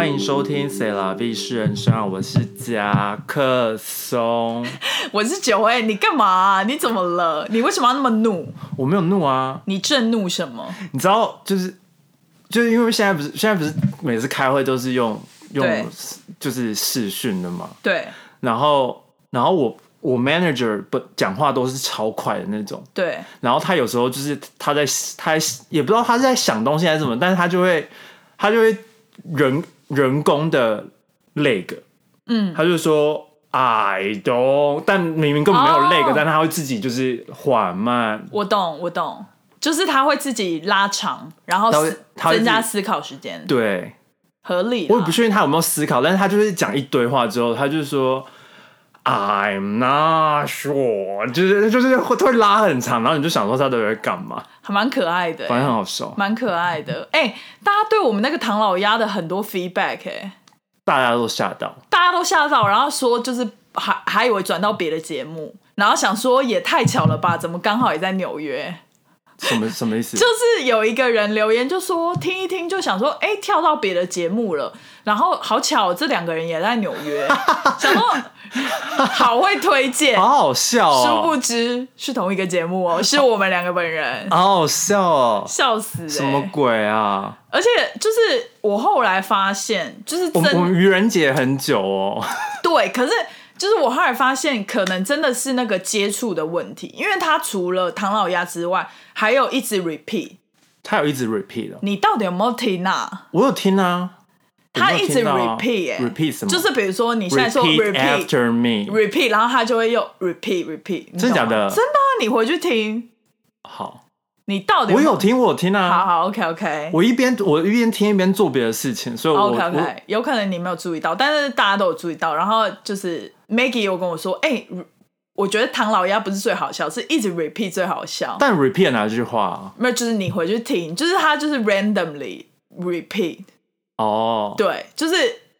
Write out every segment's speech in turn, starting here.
欢迎收听《塞拉 V 是人生》啊，我是夹克松。我是九哎，你干嘛啊、你怎么了？你为什么要那么怒？我没有怒啊，你震怒什么？你知道，就是就是因为现在不是现在不是每次开会都是用用就是视讯的嘛，对然后然后我我 manager 不讲话都是超快的那种，对，然后他有时候就是他在他在也不知道他是在想东西还是什么，但是他就会他就会人人工的 leg，嗯，他就说 I don't，但明明根本没有 leg，、哦但他会自己就是缓慢，我懂我懂，就是他会自己拉长，然后增加思考时间，对。合理。我也不确定他有没有思考，但是他就是讲一堆话之后，他就说 I'm not sure，就是就是会会拉很长，然后你就想说他到底在干嘛，还蛮可爱的、反正欸，很好笑，蛮可爱的。哎、大家对我们那个唐老鸭的很多 feedback，哎、大家都吓到。大家都吓到，然后说就是还还以为转到别的节目，然后想说也太巧了吧，怎么刚好也在纽约？什么什么意思？就是有一个人留言就说听一听就想说，哎、跳到别的节目了，然后好巧，这两个人也在纽约，想说好会推荐，好好笑殊哦，不知是同一个节目哦，是我们两个本人，好好笑哦，笑死、欸！什么鬼啊？而且就是我后来发现，就是我们愚人节很久哦，对，可是就是我后来发现，可能真的是那个接触的问题，因为他除了唐老鸭之外，还有一直 repeat。他有一直 repeat 哦，你到底有没有听啊？我有听啊，他一直我没有听到啊 repeat 哎、repeat 什么？就是比如说你现在说 repeat repeat after me，repeat，然后他就会又 repeat repeat，你懂吗真的假的真的啊，你回去听，好，你到底没我有。听，我有听啊，好好，OK OK。我一边我一边听一边做别的事情，所以我 OK OK 有可能你没有注意到，但是大家都有注意到。然后就是 Maggie 有跟我说，哎、我觉得唐老鸭不是最好笑，是一直 repeat 最好笑。但 repeat 哪句话啊？没有，就是你回去听，就是他就是 randomly repeat，哦对，就是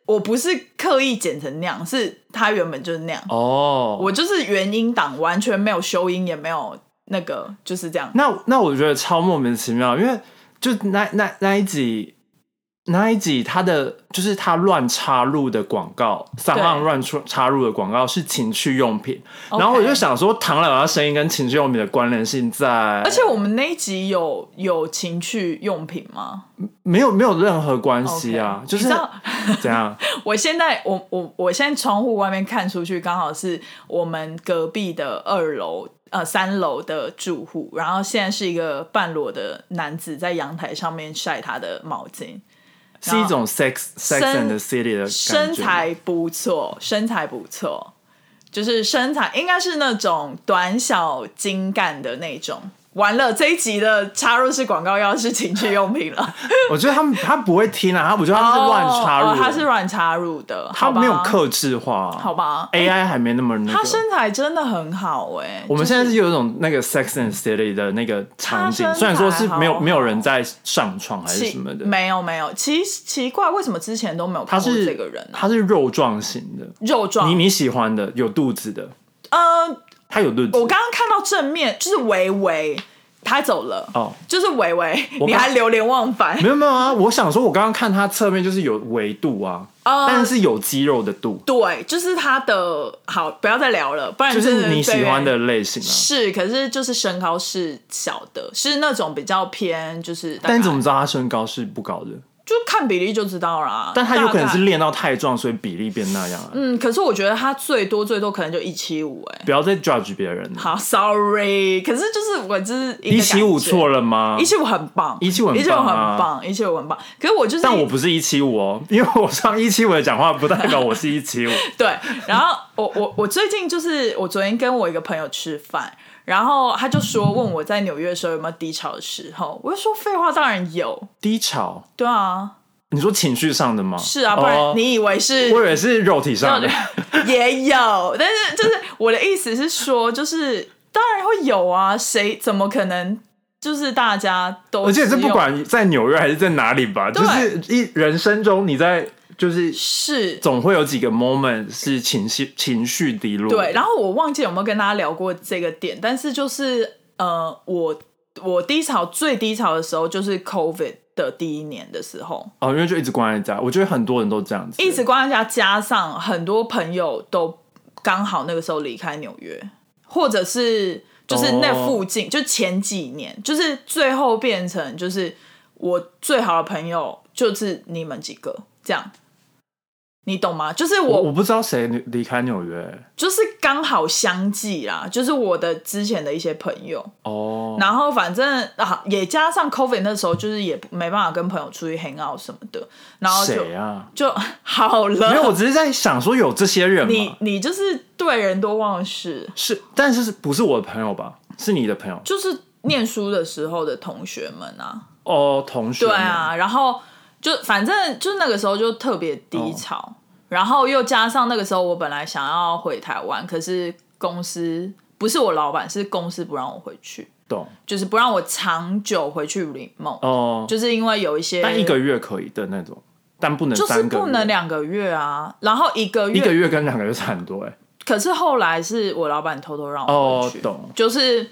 我不是刻意剪成那样，是他原本就是那样。哦，我就是原音档，完全没有修音，也没有那个，就是这样。那那我觉得超莫名其妙，因为就那那那一集那一集他的就是他乱插入的广告，三浪乱出插入的广告是情趣用品，然后我就想说唐老鸭声音跟情趣用品的关联性在，而且我们那一集有有情趣用品吗？没有没有任何关系啊就是 怎样？我现在我我我现在窗户外面看出去，刚好是我们隔壁的二楼呃三楼的住户，然后现在是一个半裸的男子在阳台上面晒他的毛巾，是一种 sex sex 身 and the city 的身材不错，身材不错，就是身材应该是那种短小精干的那种。完了，这一集的插入式广告要是情趣用品了，我觉得他们他不会听啊，他我觉得他是乱插入，哦哦他是乱插入的，他没有克制化，好吧，AI 还没那么那个。他身材真的很好哎、我们现在是有一种那个 Sex and City 的那个场景虽然说是没有好没有人在上床还是什么的，没有没有，奇奇怪，为什么之前都没有他看过是这个人、啊？他是肉状型的，肉壮你，你喜欢的有肚子的，呃，他有论我刚刚看到正面就是维维，他走了，哦，就是维维，你还流连忘返。没，有没有啊，我想说，我刚刚看他侧面就是有维度啊，呃。但是有肌肉的度，对，就是他的好，不要再聊了，不然就是你喜欢的类型啊。是，可是就是身高是小的，是那种比较偏，就是但你怎么知道他身高是不高的？就看比例就知道啦。但他有可能是练到太壮，所以比例变那样啊。嗯，可是我觉得他最多最多可能就一七五，哎，不要再 judge 别人了。好，sorry，可是就是我就是一七五错了，了吗一？七五很棒，一七五一七五很棒，一七五很棒。可是我就是，但我不是一七五哦，因为我上一七五的讲话，不代表我是一七五。对。然后我我我最近就是我昨天跟我一个朋友吃饭，然后他就说问我在纽约的时候有没有低潮的时候，我就说废话，当然有，低潮，对啊，你说情绪上的吗？是啊，不哦然你以为是？我以为是肉体上的。也有，但是就是我的意思是说，就是当然会有啊，谁怎么可能就是大家都而且这不管在纽约还是在哪里吧，就是一人生中你在就是是。总会有几个 moment 是情绪情绪低落。对，然后我忘记有没有跟大家聊过这个点，但是就是呃，我我低潮最低潮的时候就是 COVID 的第一年的时候，哦，因为就一直关在家，我觉得很多人都这样子，一直关在家，加上很多朋友都刚好那个时候离开纽约，或者是就是那附近，就前几年，就是最后变成就是我最好的朋友就是你们几个这样，你懂吗？就是我我我不知道谁离离开纽约就是刚好相继啦，就是我的之前的一些朋友，哦，然后反正啊也加上 COVID 那时候就是也没办法跟朋友出去 hang out 什么的，然后就谁啊？就 好了。没有，我只是在想说有这些人你吗？你就是对人多忘事，是，但是不是我的朋友吧？是你的朋友就是念书的时候的同学们啊，哦，同学。对，啊，然后就反正就那个时候就特别低潮，然后又加上那个时候我本来想要回台湾，可是公司不是我老板，是公司不让我回去，懂。就是不让我长久回去 remote，、哦，就是因为有一些但一个月可以的那种，但不能就是不能两个月啊，然后一个月，一个月跟两个月差很多哎。可是后来是我老板偷偷让我回去，哦懂。就是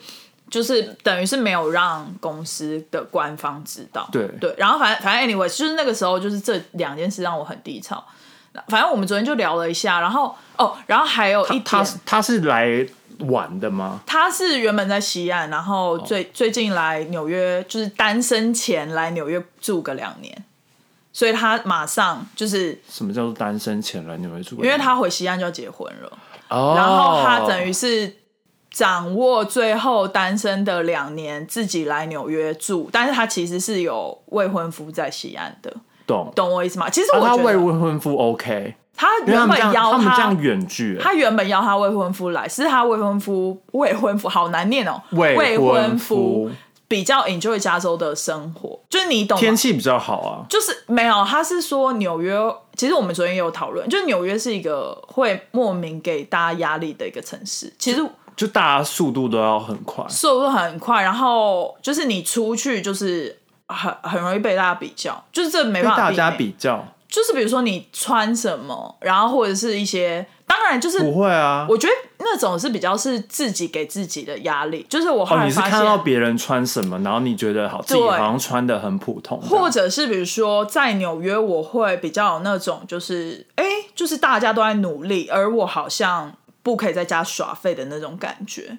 就是等于是没有让公司的官方知道，对。对，然后反正反正 anyway，就是那个时候就是这两件事让我很低潮。反正我们昨天就聊了一下，然后哦，然后还有一，他是他是来玩的吗？他是原本在西岸，然后最、最近来纽约，就是单身前来纽约住个两年，所以他马上就是什么叫做单身前来纽约住？因为他回西岸就要结婚了。哦，然后他等于是掌握最后单身的两年，自己来纽约住，但是他其实是有未婚夫在西岸的，懂。懂我意思吗？其实啊他未我觉得婚夫 OK，他原本邀他们这样远距，欸他原本邀他未婚夫来，是他未婚夫未婚夫好难念哦，未婚夫比较 enjoy 加州的生活，就是你懂天气比较好啊。就是没有，他是说纽约。其实我们昨天也有讨论，就纽约是一个会莫名给大家压力的一个城市。其实就大家速度都要很快，速度很快，然后就是你出去就是很很容易被大家比较，就是这没办法大家。比较就是比如说你穿什么，然后或者是一些，当然就是不会啊。我觉得那种是比较是自己给自己的压力，就是我后哦，你是看到别人穿什么，然后你觉得好，自己好像穿的很普通，或者是比如说在纽约，我会比较有那种就是，哎，就是大家都在努力，而我好像不可以在家耍废的那种感觉，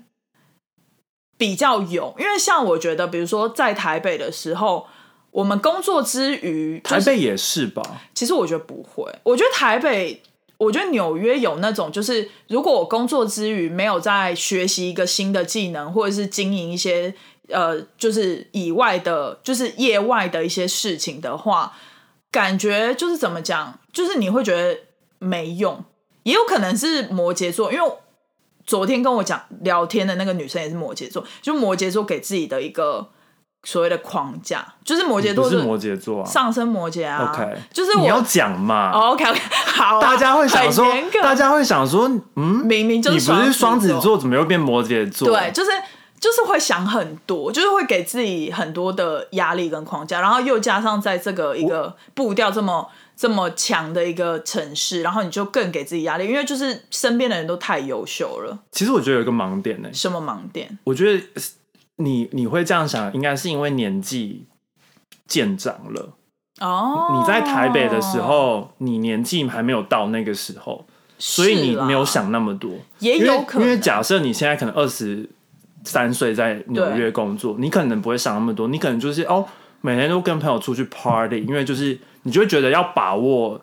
比较有。因为像我觉得，比如说在台北的时候，我们工作之余，就是台北也是吧？其实我觉得不会，我觉得台北，我觉得纽约有那种，就是如果我工作之余没有在学习一个新的技能，或者是经营一些呃，就是以外的，就是业外的一些事情的话，感觉就是怎么讲，就是你会觉得没用，也有可能是摩羯座，因为昨天跟我讲聊天的那个女生也是摩羯座，就摩羯座给自己的一个所谓的框架，就是摩羯座不是摩羯座啊。上升摩羯啊 OK，就是我你要讲嘛，OK OK，好啊、大家会想说大家会想说，嗯，明明就你不是双双子，座，怎么又变摩羯座？对，就是就是会想很多，就是会给自己很多的压力跟框架，然后又加上在这个一个步调这么这么强的一个城市，然后你就更给自己压力，因为就是身边的人都太优秀了，其实我觉得有一个盲点呢，什么盲点？我觉得你你会这样想，应该是因为年纪渐长了。哦，你在台北的时，候，你年纪还没有到那个时候，所以你没有，想那么多。也有可能，因为假设你现在可能二十三岁在纽约工作，你可能不会想那么多，你可能就是哦，每天都跟朋友出去 party，因为就是你就会觉得要把握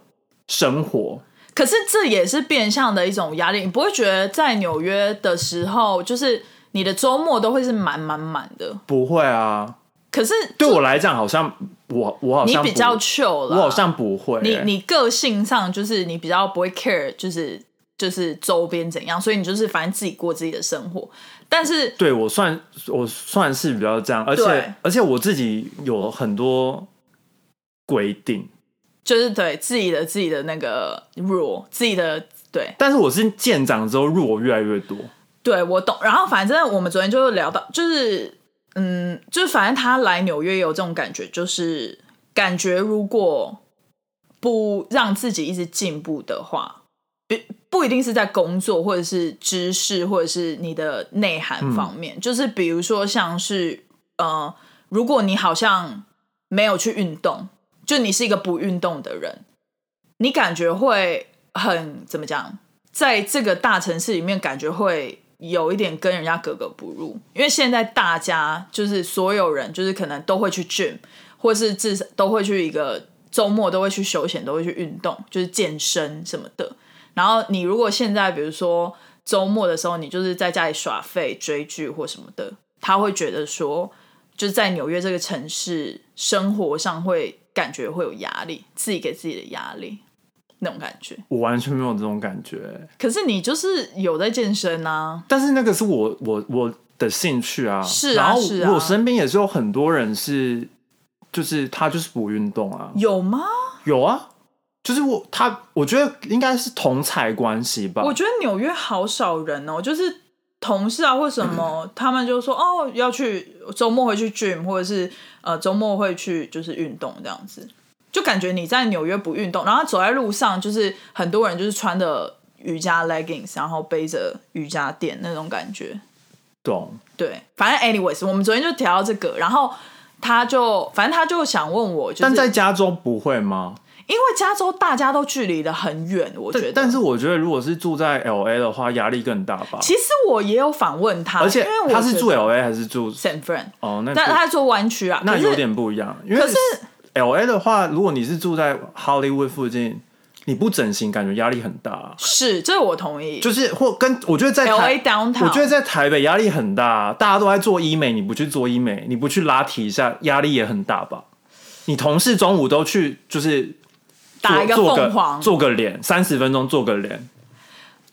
生活。可是这也是变相的一种压力，你不会觉得在纽约的时候，就是你的周末都会是满满满的，不会啊，可是对我来讲，好像我我好像你比较 chill 了，我好像不会、你欸你个性上就是你比较不会 care，就是就是周边怎样，所以你就是反正自己过自己的生活。但是对我算我算是比较这样，而且而且我自己有很多规定，就是对自己的自己的那个 rule，自己的对但是我是渐长之后入我越来越多。对我懂。然后反正我们昨天就聊到，就是嗯，就是反正他来纽约有这种感觉，就是感觉如果不让自己一直进步的话，不不一定是在工作或者是知识或者是你的内涵方面，就是比如说像是呃，如果你好像没有去运动，就你是一个不运动的人，你感觉会很怎么讲，在这个大城市里面，感觉会有一点跟人家格格不入，因为现在大家就是所有人，就是可能都会去 gym，或是至少都会去一个周末都会去休闲，都会去运动，就是健身什么的。然后你如果现在比如说周末的时候，你就是在家里耍废、追剧或什么的，他会觉得说，就是在纽约这个城市生活上会感觉会有压力，自己给自己的压力那种感觉。我完全没有这种感觉。可是你就是有在健身啊，但是那个是我我我的兴趣啊，是啊然后是啊我身边也是有很多人是，就是他就是不运动啊，有吗？有啊，就是我他我觉得应该是同才关系吧。我觉得纽约好少人哦，就是同事啊或什么，他们就说哦要去周末会去 gym，或者是呃周末会去就是运动这样子，就感觉你在纽约不运动，然后走在路上就是很多人就是穿的瑜伽 leggings，然后背着瑜伽垫那种感觉。懂，对，反正 anyways，我们昨天就提到这个，然后他就反正他就想问我，就是但在家中不会吗？因为加州大家都距离的很远，我觉得但。是我觉得如果是住在 L A 的话，压力更大吧。其实我也有访问他，而且因为他是住 L A 还是住 San Fran，哦？那但他在做湾区啊，那有点不一样，因为可是 L A 的话，如果你是住在 Hollywood 附近，你不整形，感觉压力很大啊。是这我同意，就是或跟我觉得在 L 台 A downtown，我觉得在台北压力很大，大家都在做医美，你不去做医美，你不去拉提一下，压力也很大吧？你同事中午都去，就是打一个做凤凰，做个脸，三十分钟做个脸，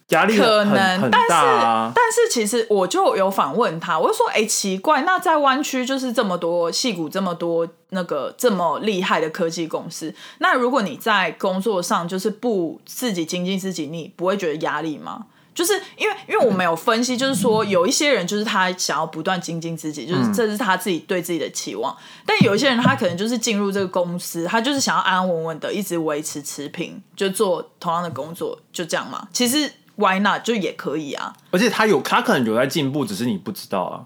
压力可能但是。但是其实我就有访问他，我就说，哎、奇怪，那在湾区就是这么多戏骨，这么多那个这么厉害的科技公司，那如果你在工作上就是不自己精进自己，你不会觉得压力吗？就是因为，因为我们有分析，就是说有一些人就是他想要不断精进自己，就是这是他自己对自己的期望。但有一些人他可能就是进入这个公司，他就是想要安安稳稳的一直维持持平，就做同样的工作，就这样嘛。其实 why not 就也可以啊。而且他有，他可能有在进步，只是你不知道啊。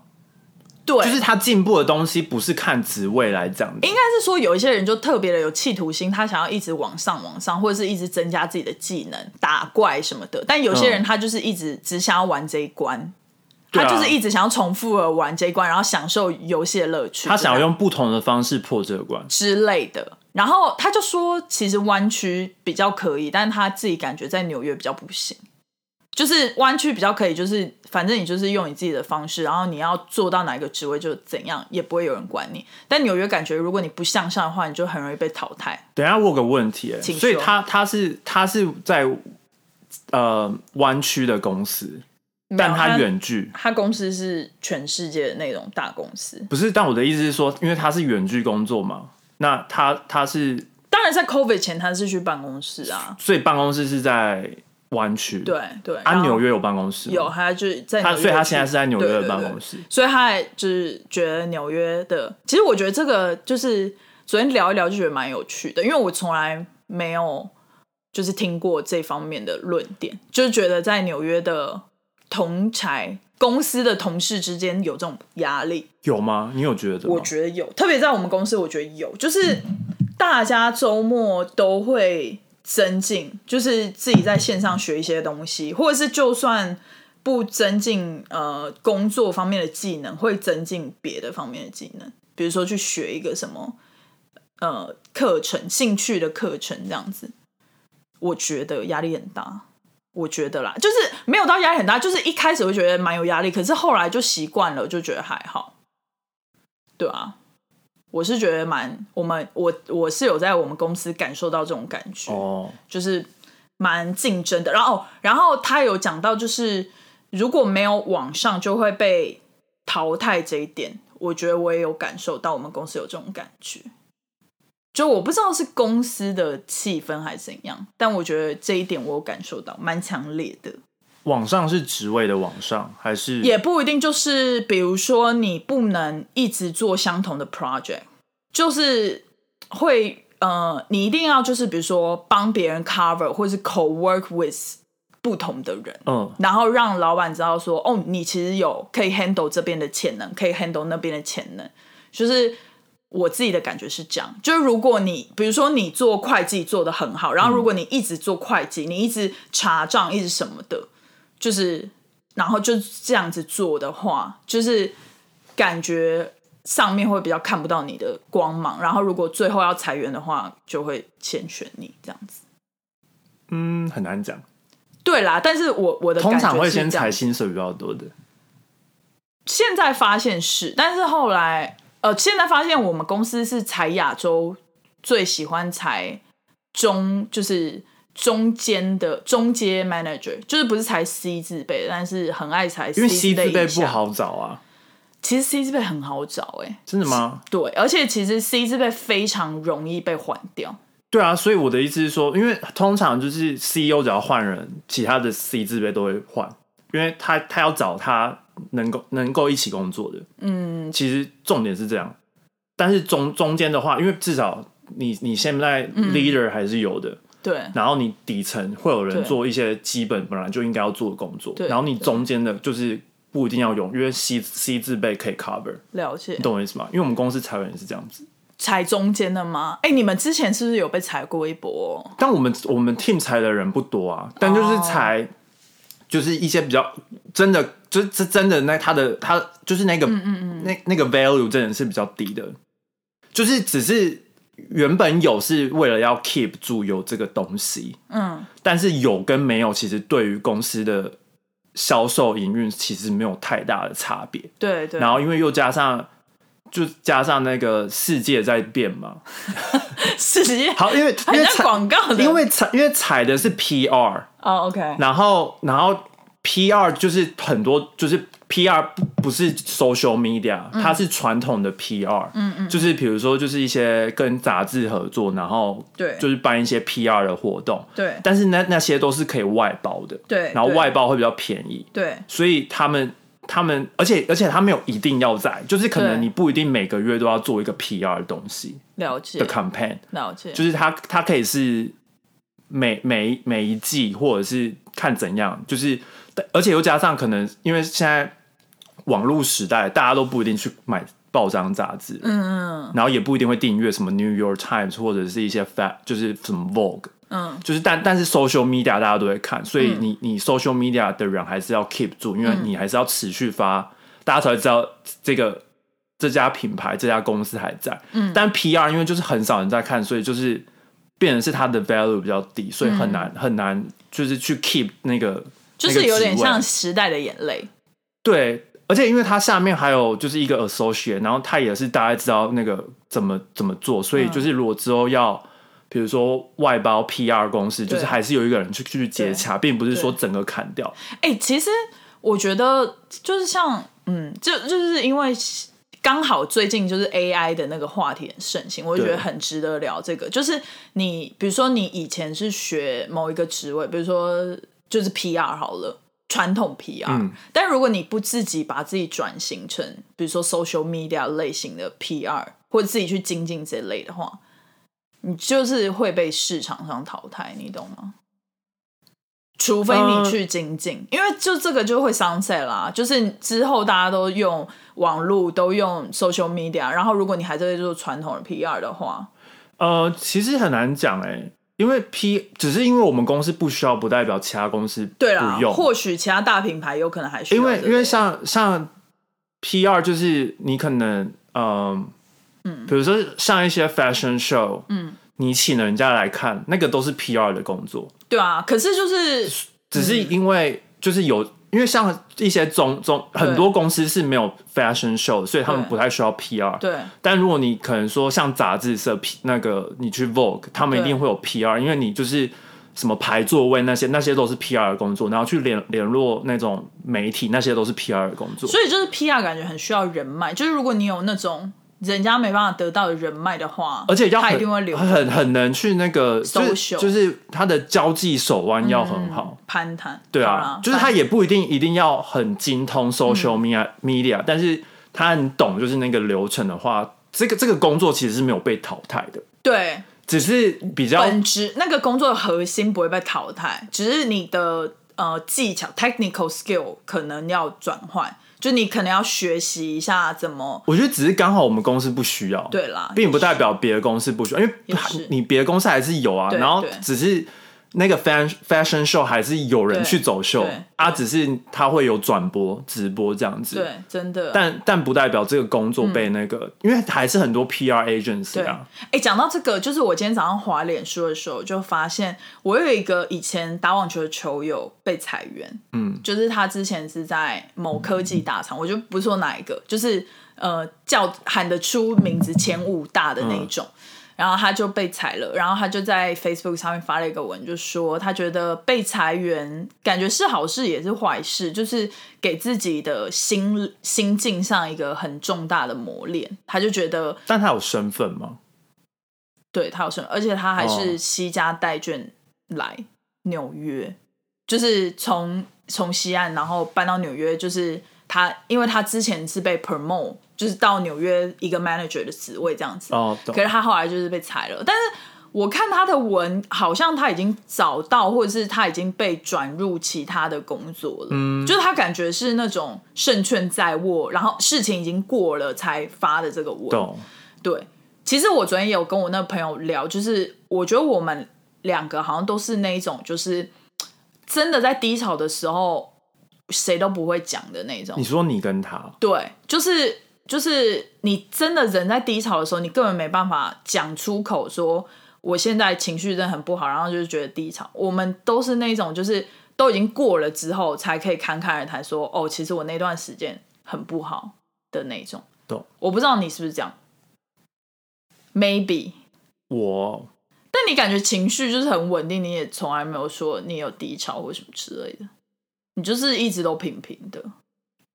对，就是他进步的东西不是看职位来讲的应，该是说有一些人就特别的有企图心，他想要一直往上往上，或者是一直增加自己的技能，打怪什么的。但有些人嗯他就是一直只想要玩这一关，他就是一直想要重复的玩这一关，然后享受游戏的乐趣。他想要用不同的方式破这个关。之类的。然后他就说，其实湾区比较可以，但他自己感觉在纽约比较不行。就是弯曲比较可以，就是反正你就是用你自己的方式，然后你要做到哪一个职位就怎样，也不会有人管你。但纽约感觉，如果你不向上的话，你就很容易被淘汰。等一下我有个问题、欸，所以他他是他是在呃湾区的公司，但他远距他公司是全世界的那种大公司，不是。但我的意思是说，因为他是远距工作嘛，那他他是当然在 COVID 前他是去办公室啊，所以办公室是在湾区，对对。啊，然后纽约有办公室有，他就是在他，所以他去现在是在纽约的对对对办公室。所以他还就是觉得纽约的，其实我觉得这个就是昨天聊一聊就觉得蛮有趣的，因为我从来没有就是听过这方面的论点，就是觉得在纽约的同才公司的同事之间有这种压力，有吗？你有觉得？我觉得有，特别在我们公司，我觉得有，就是大家周末都会增进，就是自己在线上学一些东西，或者是就算不增进呃工作方面的技能，会增进别的方面的技能，比如说去学一个什么呃课程、兴趣的课程这样子。我觉得压力很大，我觉得啦，就是没有到压力很大，就是一开始会觉得蛮有压力，可是后来就习惯了，就觉得还好。对啊，我是觉得蛮我们我我是有在我们公司感受到这种感觉，哦，就是蛮竞争的。然后然后他有讲到，就是如果没有往上就会被淘汰这一点，我觉得我也有感受到，我们公司有这种感觉。就我不知道是公司的气氛还是怎样，但我觉得这一点我有感受到，蛮强烈的。网上是职位的网上还是？也不一定就是，比如说你不能一直做相同的 project，就是会呃，你一定要就是比如说帮别人 cover 或是 co work with 不同的人，嗯。然后让老板知道说，哦，你其实有可以 handle 这边的潜能，可以 handle 那边的潜能，就是我自己的感觉是这样，就是如果你比如说你做会计做的很好，然后如果你一直做会计，你一直查账，一直什么的，就是然后就这样子做的话，就是感觉上面会比较看不到你的光芒，然后如果最后要裁员的话，就会先选你这样子。嗯，很难讲。对啦，但是我我的通常会先裁薪水比较多的。现在发现是，但是后来呃，现在发现我们公司是裁亚洲最喜欢裁中，就是中间的中阶 manager，就是不是才 C 字辈，但是很爱才 C 因为 C 字辈。不好找啊，其实 C 字辈很好找哎、真的吗？对，而且其实 C 字辈非常容易被换掉。对啊，所以我的意思是说，因为通常就是 CEO 只要换人，其他的 C 字辈都会换，因为他他要找他能够能够一起工作的。嗯，其实重点是这样，但是中中间的话，因为至少你你现在嗯 leader 还是有的，对。然后你底层会有人做一些基本本来就应该要做的工作，然后你中间的就是不一定要用，因为 C C 字辈可以 cover，了解。你懂我意思吗？因为我们公司裁员也是这样子，裁中间的吗？哎、你们之前是不是有被裁过一波、哦？但我们我们 team 裁的人不多啊，但就是哦。裁，就是一些比较真的，就是这真的那他的他就是那个嗯嗯嗯。那那个 value 真的是比较低的，就是只是原本有是为了要 keep 住有这个东西，嗯，但是有跟没有其实对于公司的销售营运其实没有太大的差别，对对。然后因为又加上。就加上那个世界在变嘛，世界 好，因为因为广告的，因为采因为采的是 PR，哦，OK，然后然后 PR 就是很多就是 PR 不不是 social media，、它是传统的 PR，嗯嗯，就是比如说就是一些跟杂志合作，然后对。就是办一些 PR 的活动，对。但是那那些都是可以外包的，对然后外包会比较便宜，对。所以他们。他们，而且而且他没有一定要在，就是可能你不一定每个月都要做一个 PR 的东西了解。的 campaign，了解，就是它它可以是每每每一季，或者是看怎样，就是而且又加上可能因为现在网络时代，大家都不一定去买报章杂志，嗯嗯，然后也不一定会订阅什么 New York Times 或者是一些 fat 就是什么 Vogue，嗯，就是但但是 social media 大家都会看，所以你你 social media 的人还是要 keep 住，因为你还是要持续发，大家才会知道这个这家品牌这家公司还在。嗯，但 PR 因为就是很少人在看，所以就是变成是它的 value 比较低，所以很难、很难就是去 keep 那个就是有点像时代的眼泪，对。而且因为它下面还有就是一个 associate，然后他也是大家知道那个怎么怎么做，所以就是如果之后要比如说外包 PR 公司，就是还是有一个人去去接洽，并不是说整个砍掉。哎、其实我觉得就是像，嗯，就就是因为刚好最近就是 AI 的那个话题很盛行，我就觉得很值得聊这个。就是你比如说你以前是学某一个职位，比如说就是 PR 好了。传统 PR，、嗯。但如果你不自己把自己转型成，比如说 social media 类型的 PR，或者自己去精进这类的话，你就是会被市场上淘汰，你懂吗？除非呃你去精进，因为就这个就会 sunset 啦，就是之后大家都用网络，都用 social media，然后如果你还在做传统的 PR 的话，呃，其实很难讲哎、因为 P 只是因为我们公司不需要，不代表其他公司对啦不，用。或许其他大品牌有可能还需要因为因为像像 PR 就是你可能嗯嗯，比如说像一些 fashion show，嗯，你请人家来看，那个都是 PR 的工作，对啊，可是就是只是因为就是有。因为像一些中中很多公司是没有 fashion show，所以他们不太需要 PR。对但如果你可能说像杂志社 P 那个你去 Vogue，他们一定会有 PR，因为你就是什么排座位那些那些都是 PR 的工作，然后去联联络那种媒体那些都是 PR 的工作。所以就是 PR 感觉很需要人脉，就是如果你有那种人家没办法得到的人脉的话，而且他一定会留很很能去那个就是 Social 就是他的交际手腕要很好。攀谈。对啊，就是他也不一定一定要很精通 social media、media，但是他很懂就是那个流程的话，这个这个工作其实是没有被淘汰的，对。只是比较本质那个工作的核心不会被淘汰，只是你的呃技巧 technical skill 可能要转换，就你可能要学习一下怎么我觉得只是刚好我们公司不需要，对啦，并不代表别的公司不需要，因为你别的公司还是有啊，然后只是那个 fashion fashion show 还是有人去走秀对。啊，只是他会有转播、直播这样子，对，真的。但但不代表这个工作被那个，因为还是很多 PR agency 对，啊，哎，讲到这个，就是我今天早上滑脸书的时候，就发现我有一个以前打网球的球友被裁员，嗯，就是他之前是在某科技大厂，我就不说哪一个，就是呃叫喊得出名字前五大的那一种。然后他就被裁了，然后他就在 Facebook 上面发了一个文，就说他觉得被裁员感觉是好事也是坏事，就是给自己的心心境上一个很重大的磨练。他就觉得但他有身份吗？对他有身份，而且他还是哦西家带眷来纽约，就是从从西岸然后搬到纽约，就是他，因为他之前是被 promote，就是到纽约一个 manager 的职位这样子，哦，可是他后来就是被裁了，但是。我看他的文，好像他已经找到，或者是他已经被转入其他的工作了。嗯，就是他感觉是那种胜券在握，然后事情已经过了才发的这个文。懂，对，其实我昨天也有跟我那个朋友聊，就是我觉得我们两个好像都是那一种，就是真的在低潮的时候谁都不会讲的那种你。说你跟他，对，就是就是你真的人在低潮的时候，你根本没办法讲出口说我现在情绪真的很不好，然后就是觉得低潮。我们都是那种就是都已经过了之后，才可以侃侃而谈说哦，其实我那段时间很不好的那种。懂，我不知道你是不是这样，maybe。我但你感觉情绪就是很稳定，你也从来没有说你有低潮或什么之类的，你就是一直都平平的。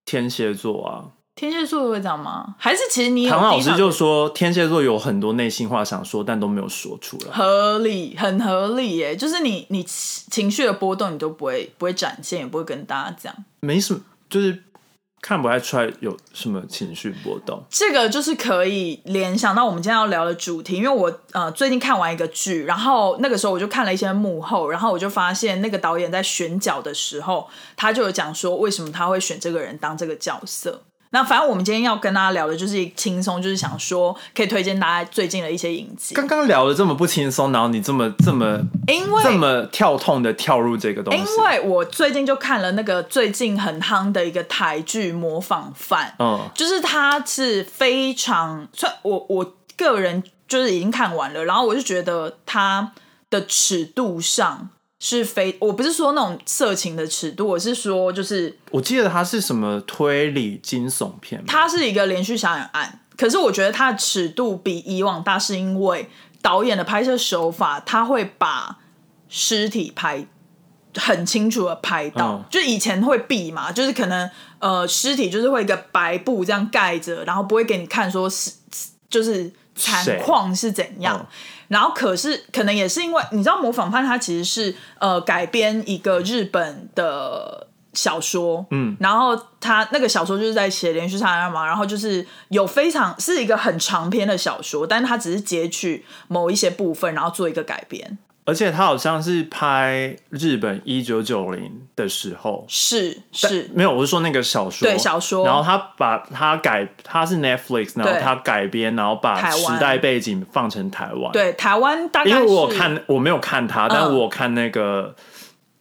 天蝎座啊，天蝎座会这样吗？还是其实你有唐老师就说天蝎座有很多内心话想说，但都没有说出来。合理，很合理耶。就是你你情绪的波动，你都不会不会展现，也不会跟大家讲。没什么，就是看不太出来有什么情绪波动。这个就是可以联想到我们今天要聊的主题，因为我呃最近看完一个剧，然后那个时候我就看了一些幕后，然后我就发现那个导演在选角的时候，他就有讲说为什么他会选这个人当这个角色。那反正我们今天要跟大家聊的就是轻松，就是想说可以推荐大家最近的一些影集，刚刚聊的这么不轻松，然后你这么这么因为这么跳痛的跳入这个东西，因为我最近就看了那个最近很夯的一个台剧《模仿犯》，嗯，就是它是非常，算我我个人就是已经看完了，然后我就觉得它的尺度上是非，我不是说那种色情的尺度，我是说就是我记得它是什么推理惊悚片，它是一个连续杀人案，可是我觉得它的尺度比以往大，是因为导演的拍摄手法，他会把尸体拍很清楚的拍到，嗯就以前会避嘛，就是可能呃尸体就是会一个白布这样盖着，然后不会给你看说是就是惨谁况是怎样。嗯然后可是可能也是因为你知道模仿犯它其实是呃改编一个日本的小说，嗯，然后他那个小说就是在写连续杀人案嘛，然后就是有非常是一个很长篇的小说，但是他只是截取某一些部分，然后做一个改编，而且他好像是拍日本一九九零的时候，是是，没有，我是说那个小说，对小说。然后他把他改，他是 Netflix，然后他改编，然后把时代背景放成台湾，，对台湾大概因为我有看，我没有看他，但我有看那个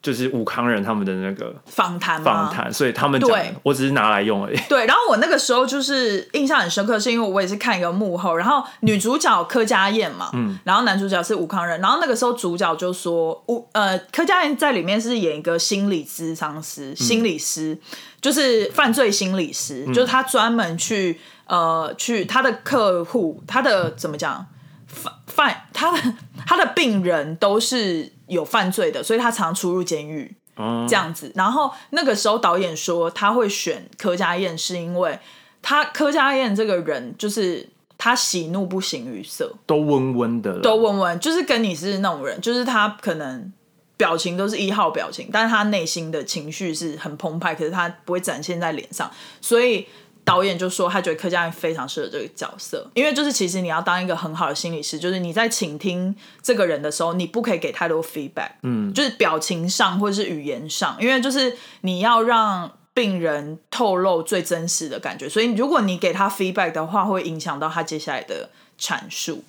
就是武康人他们的那个访谈吗访谈，所以他们讲的对，我只是拿来用而已。对，然后我那个时候就是印象很深刻，是因为我也是看一个幕后，然后女主角柯佳燕嘛，嗯，然后男主角是武康人，然后那个时候主角就说，吴呃柯佳燕在里面是演一个心理咨商师、心理师，就是犯罪心理师，就是他专门去呃去他的客户，他的怎么讲？犯犯他的他的病人都是有犯罪的，所以他常出入监狱。嗯这样子。然后那个时候导演说他会选柯佳燕，是因为他柯佳燕这个人就是他喜怒不形于色，都温温的，都温温，就是跟你是那种人，就是他可能。表情都是一号表情，但是他内心的情绪是很澎湃，可是他不会展现在脸上，所以导演就说他觉得柯佳嬿非常适合这个角色，因为就是其实你要当一个很好的心理师，就是你在倾听这个人的时候，你不可以给太多 feedback，嗯，就是表情上或者是语言上，因为就是你要让病人透露最真实的感觉，所以如果你给他 feedback 的话，会影响到他接下来的阐述。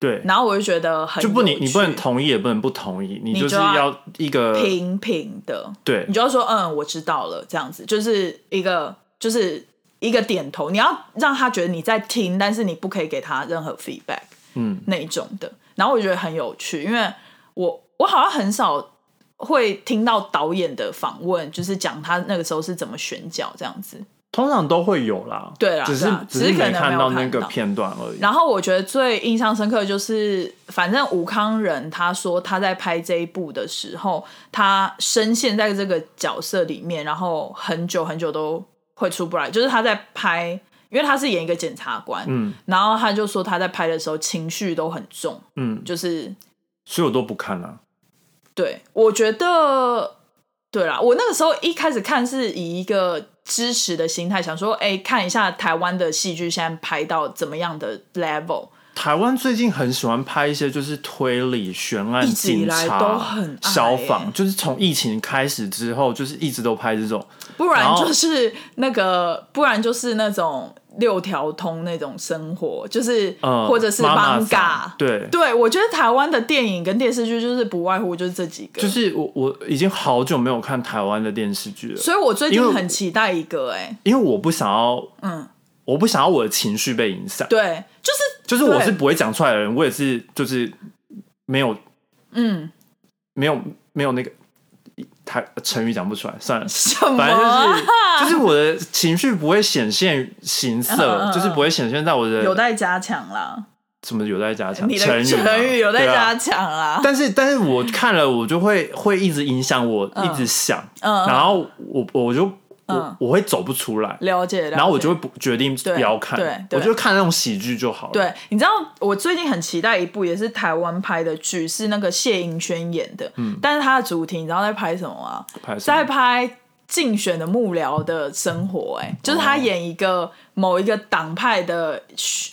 对，然后我就觉得很就不你你不能同意也不能不同意，你就是要一个平平的，对。你就要说嗯，我知道了，这样子就是一个就是一个点头，你要让他觉得你在听，但是你不可以给他任何 feedback 嗯那一种的。然后我觉得很有趣，因为我我好像很少会听到导演的访问，就是讲他那个时候是怎么选角这样子。通常都会有啦，对啦只是只是可能看到没有看到那个片段而已。然后我觉得最印象深刻的就是，反正吴康仁他说他在拍这一部的时候，他深陷在这个角色里面，然后很久很久都会出不来。就是他在拍，因为他是演一个检察官，嗯然后他就说他在拍的时候情绪都很重，嗯，就是所以我都不看了。对我觉得，对啦，我那个时候一开始看是以一个支持的心态，想说，哎、看一下台湾的戏剧现在拍到怎么样的 level。台湾最近很喜欢拍一些就是推理、悬案、警察、都很爱消欸防，就是从疫情开始之后，就是一直都拍这种。不然就是那个，不然就是那种六条通那种生活，就是、呃，或者是妈妈邦嘎桑。对，对，我觉得台湾的电影跟电视剧就是不外乎就是这几个，就是我我已经好久没有看台湾的电视剧了，所以我最近很期待一个、哎，因为我不想要，嗯，我不想要我的情绪被影响。对，就是就是我是不会讲出来的人，我也是就是没有嗯，没有没有那个台成语讲不出来，算了。什么反正啊、就是就是我的情绪不会显现形色，嗯嗯嗯就是不会显现在我的有待加强啦，什么有待加强？你的成语嘛成语有待加强啦，但是但是我看了，我就会会一直影响我，嗯。一直想，嗯，然后我我就我嗯。我会走不出来，了解，了解。然后我就会不决定不要看对，对。我就看那种喜剧就好了。对，你知道我最近很期待一部也是台湾拍的剧，是那个谢盈萱演的，嗯，但是它的主题你知道在拍什么吗？在拍竞选的幕僚的生活、哎，就是他演一个某一个党派的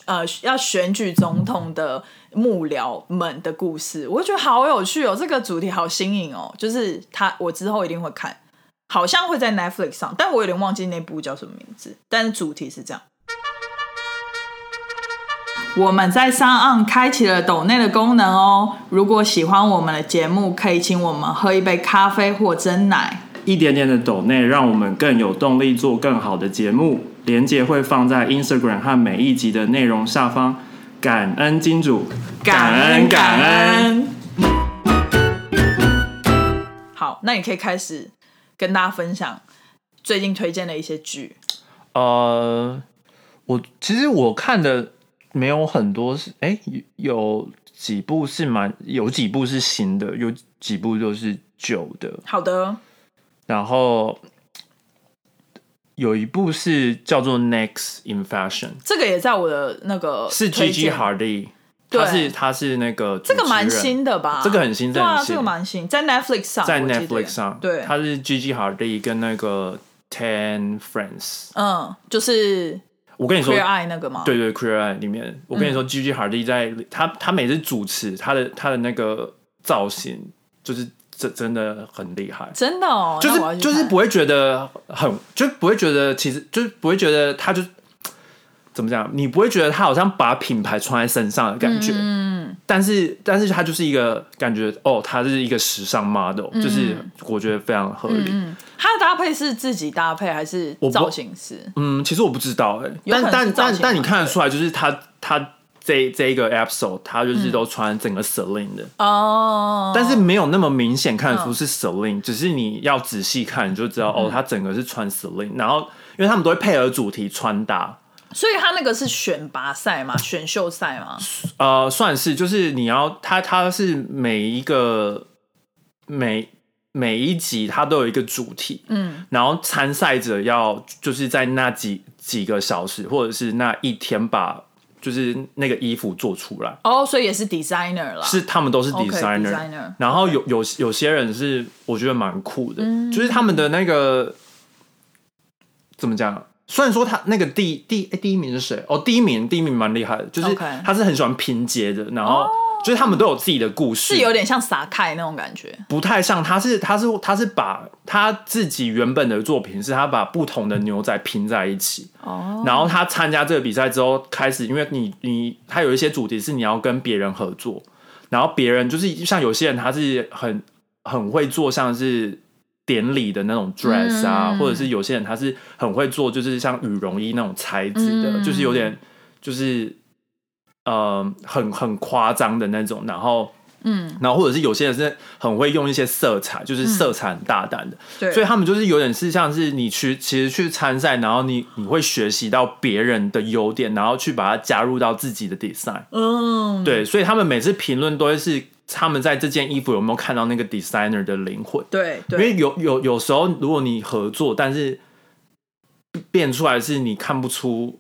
呃要选举总统的幕僚们的故事，我就觉得好有趣哦，这个主题好新颖哦，就是他我之后一定会看，好像会在 Netflix 上，但我有点忘记那部叫什么名字，但是主题是这样。我们在上岸开启了抖内的功能哦。如果喜欢我们的节目，可以请我们喝一杯咖啡或蒸奶。一点点的抖内，让我们更有动力做更好的节目。连接会放在 Instagram 和每一集的内容下方。感恩金主，感恩感恩。好，那你可以开始跟大家分享最近推荐的一些剧。呃，我其实我看的没有很多是，哎、有有几部是蛮，有几部是新的，有几部就是旧的，好的，然后有一部是叫做《Next in Fashion》，这个也在我的那个是推 G G 荐。Hardy，对他是他是那个这个蛮新的吧？这个很新对啊，这个蛮新，在 Netflix 上，在 Netflix 上，对，他是 G G Hardy 跟那个 Ten Friends，嗯，就是我跟你说 Queer Eye 那个嘛，对对，Queer Eye 里面，我跟你说，G G Hardy 在他他每次主持他的他的那个造型，就是真真的很厉害，真的哦，就是就是不会觉得很，就不会觉得其实就是不会觉得他就怎么讲，你不会觉得他好像把品牌穿在身上的感觉，嗯，但是但是他就是一个感觉哦，他是一个时尚 model，、就是我觉得非常合理。嗯，它的搭配是自己搭配还是造型师？嗯，其实我不知道哎、但但但但你看得出来，就是他他这这一个 episode，他就是都穿整个 Celine 的，哦，但是没有那么明显看得出嗯。是 Celine，、只是你要仔细看，你就知道、哦，他整个是穿 Celine，然后因为他们都会配合主题穿搭，所以他那个是选拔赛嘛，选秀赛嘛，呃，算是就是你要他他是每一个每每一集他都有一个主题，嗯，然后参赛者要就是在那几几个小时或者是那一天把就是那个衣服做出来，哦，所以也是 designer 啦，是他们都是 designer，, designer 然后有有有些人是我觉得蛮酷的，嗯。就是他们的那个怎么讲？虽然说他那个第第哎第一名是谁？哦，第一名第一名蛮厉害的，就是他是很喜欢拼接的，然后哦。就是他们都有自己的故事，是有点像撒开那种感觉。不太像，他是他是他是把他自己原本的作品是他把不同的牛仔拼在一起，哦，然后他参加这个比赛之后，开始因为你你他有一些主题是你要跟别人合作，然后别人就是像有些人他是很很会做像是典礼的那种 dress 啊，嗯。或者是有些人他是很会做就是像羽绒衣那种材质的，嗯。就是有点就是呃很很夸张的那种，然后。嗯，然后或者是有些人是很会用一些色彩，就是色彩很大胆的，对，所以他们就是有点是像是你去其实去参赛，然后你你会学习到别人的优点，然后去把它加入到自己的 design。嗯，对，所以他们每次评论都会是他们在这件衣服有没有看到那个 designer 的灵魂。对对，因为有有有时候如果你合作，但是变出来是你看不出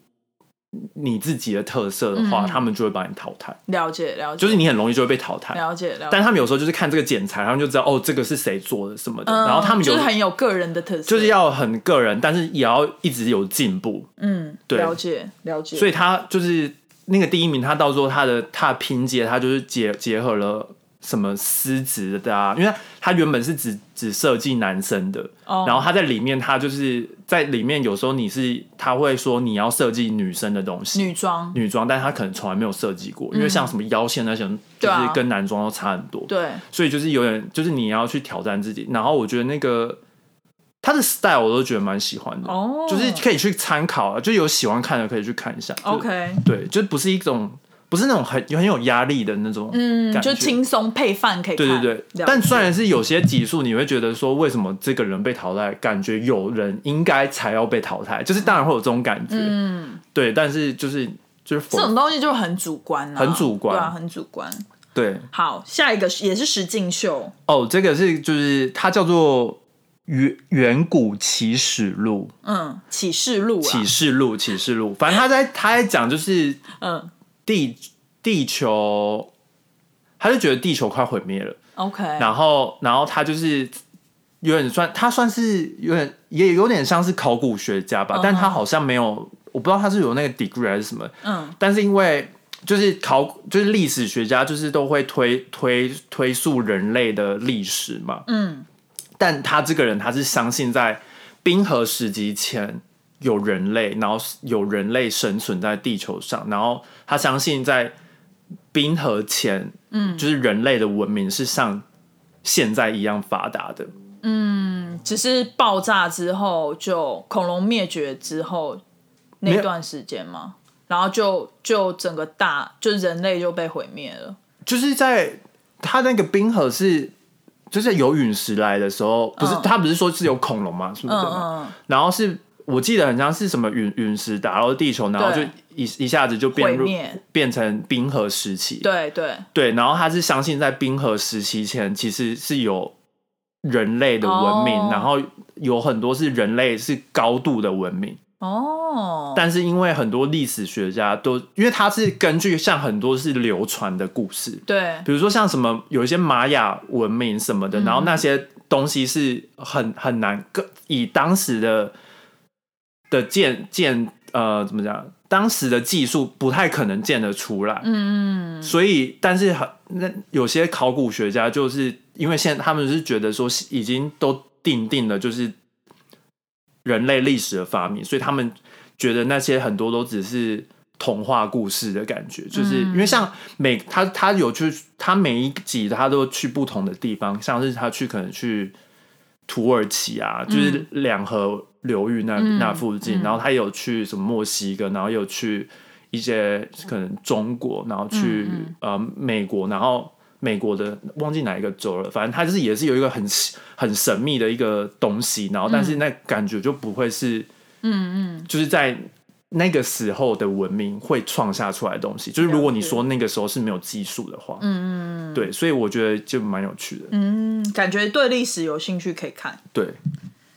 你自己的特色的话，嗯他们就会把你淘汰，了解了解，就是你很容易就会被淘汰。了解了解，但他们有时候就是看这个剪裁，他们就知道哦，这个是谁做的什么的。嗯然后他们有就是很有个人的特色，就是要很个人，但是也要一直有进步。嗯，对了解了解，所以他就是那个第一名，他到时候他的他的拼接，他就是结结合了什么丝质的啊，因为他原本是只只设计男生的，哦然后他在里面他就是在里面有时候你是他会说你要设计女生的东西。女装，女装，但他可能从来没有设计过，因为像什么腰线那些，就是跟男装都差很多。对，所以就是有点，就是你要去挑战自己。然后我觉得那个他的 style 我都觉得蛮喜欢的，哦就是可以去参考啊，就有喜欢看的可以去看一下。OK，对，就不是一种不是那种很很有压力的那种，嗯，就轻松配饭可以看，对对对。但解虽然是有些集数，你会觉得说为什么这个人被淘汰，感觉有人应该才要被淘汰，就是当然会有这种感觉，嗯，对。但是就是就是这种东西就很主观啊，很主观对啊，很主观。对好，下一个也是实境秀，哦，这个是就是它叫做远远古启示录。嗯，启示录啊，启示录，启示录，反正他在他在讲就是嗯。地地球，他就觉得地球快毁灭了，，OK，然后然后他就是有点算他算是有点也有点像是考古学家吧，嗯。但他好像没有，我不知道他是有那个 degree 还是什么，嗯。但是因为就是考就是历史学家就是都会推推推溯人类的历史嘛，嗯但他这个人他是相信在冰河时期前有人类，然后有人类生存在地球上，然后他相信在冰河前，嗯，就是人类的文明是像现在一样发达的。嗯只是爆炸之后就恐龙灭绝之后那段时间嘛，然后就就整个大就人类就被毁灭了，就是在他那个冰河是，就是有陨石来的时候，不是、嗯他不是说是有恐龙吗？是不是？然后是我记得很像是什么陨陨石打到地球，然后就一一下子就变变成冰河时期。对对，对，然后他是相信在冰河时期前其实是有人类的文明，哦。然后有很多是人类是高度的文明，哦，但是因为很多历史学家都因为他是根据像很多是流传的故事，对，比如说像什么有一些玛雅文明什么的，然后那些东西是很很难跟以当时的的建建呃怎么讲，当时的技术不太可能建得出来，嗯嗯所以但是很那有些考古学家就是因为现在他们是觉得说已经都定定了就是人类历史的发明，所以他们觉得那些很多都只是童话故事的感觉，就是因为像每他他有去他每一集他都去不同的地方，像是他去可能去土耳其啊，就是两河流域那、嗯那附近，嗯。然后他有去什么墨西哥，然后有去一些可能中国，然后去、嗯。呃美国，然后。美国的忘记哪一个州了，反正它就是也是有一个很很神秘的一个东西，然后但是那感觉就不会是，嗯嗯，就是在那个时候的文明会创下出来的东西。就是如果你说那个时候是没有技术的话，嗯嗯对，所以我觉得就蛮有趣的。嗯，感觉对历史有兴趣可以看。对，